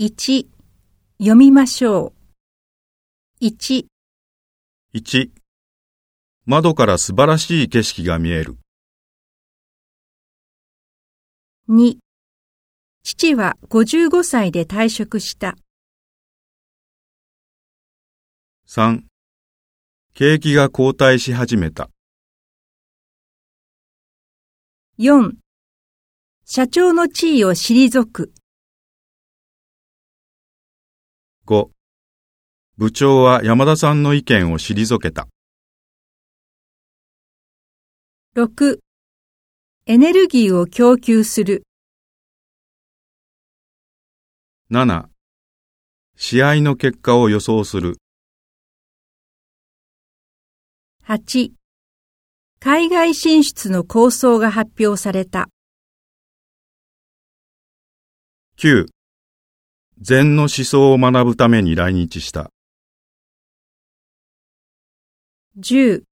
1読みましょう。1 1窓から素晴らしい景色が見える。2父は55歳で退職した。3景気が後退し始めた。4社長の地位を退く。5部長は山田さんの意見を退けた。6エネルギーを供給する。7試合の結果を予想する。8海外進出の構想が発表された。9禅の思想を学ぶために来日した。10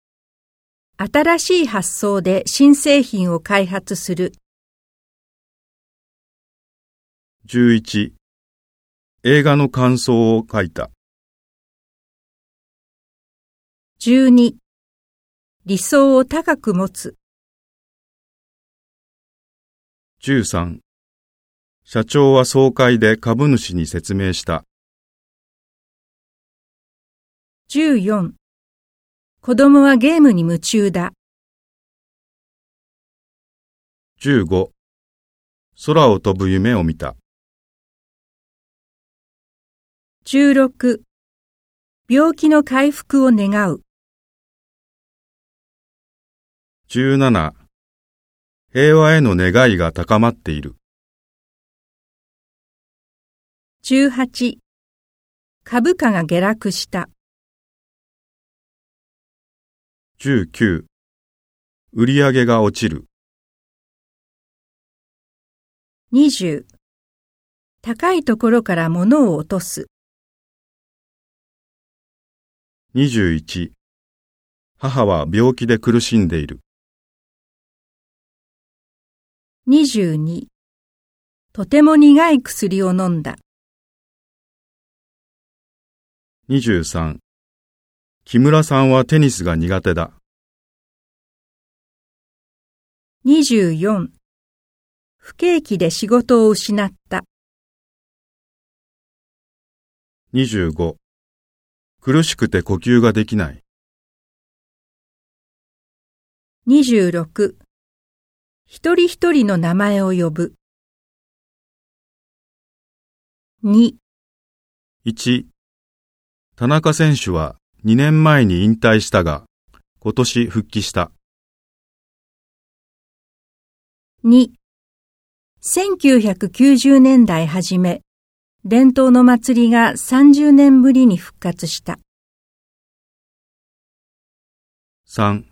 新しい発想で新製品を開発する。11映画の感想を書いた。12理想を高く持つ。13社長は総会で株主に説明した。14子供はゲームに夢中だ。15空を飛ぶ夢を見た。16病気の回復を願う。17平和への願いが高まっている。18株価が下落した。19売り上げが落ちる。20高いところから物を落とす。21母は病気で苦しんでいる。22とても苦い薬を飲んだ。23木村さんはテニスが苦手だ。24不景気で仕事を失った。25苦しくて呼吸ができない。26一人一人の名前を呼ぶ。2 1田中選手は2年前に引退したが、今年復帰した。2 1990年代初め、伝統の祭りが30年ぶりに復活した。3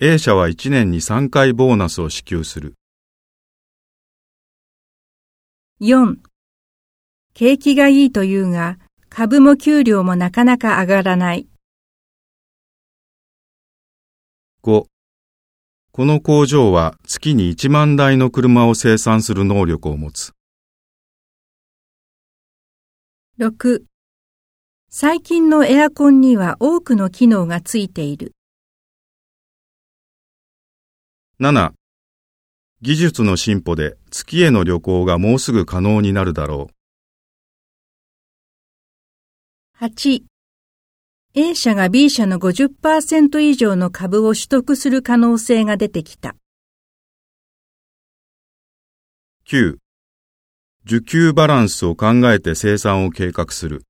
A 社は1年に3回ボーナスを支給する。4景気がいいというが、株も給料もなかなか上がらない。5この工場は月に1万台の車を生産する能力を持つ。6最近のエアコンには多くの機能がついている。7技術の進歩で月への旅行がもうすぐ可能になるだろ8 A 社が B 社の50%以上の株を取得する可能性が出てきた。う。9需給バランスを考えて生産を計画する。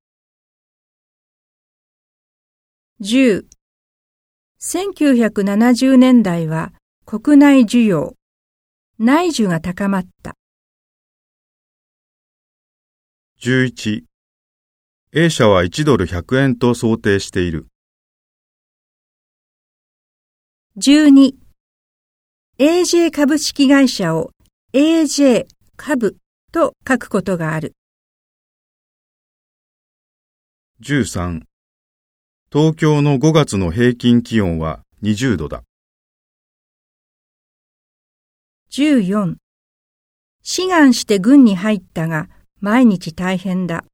10 1970年代は国内需要、内需が高まった。11 A 社は1ドル100円と想定している。12 AJ 株式会社を AJ 株と書くことがある。13東京の5月の平均気温は20度だ。14志願して軍に入ったが毎日大変だ。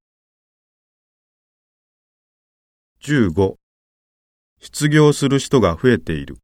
15失業する人が増えている。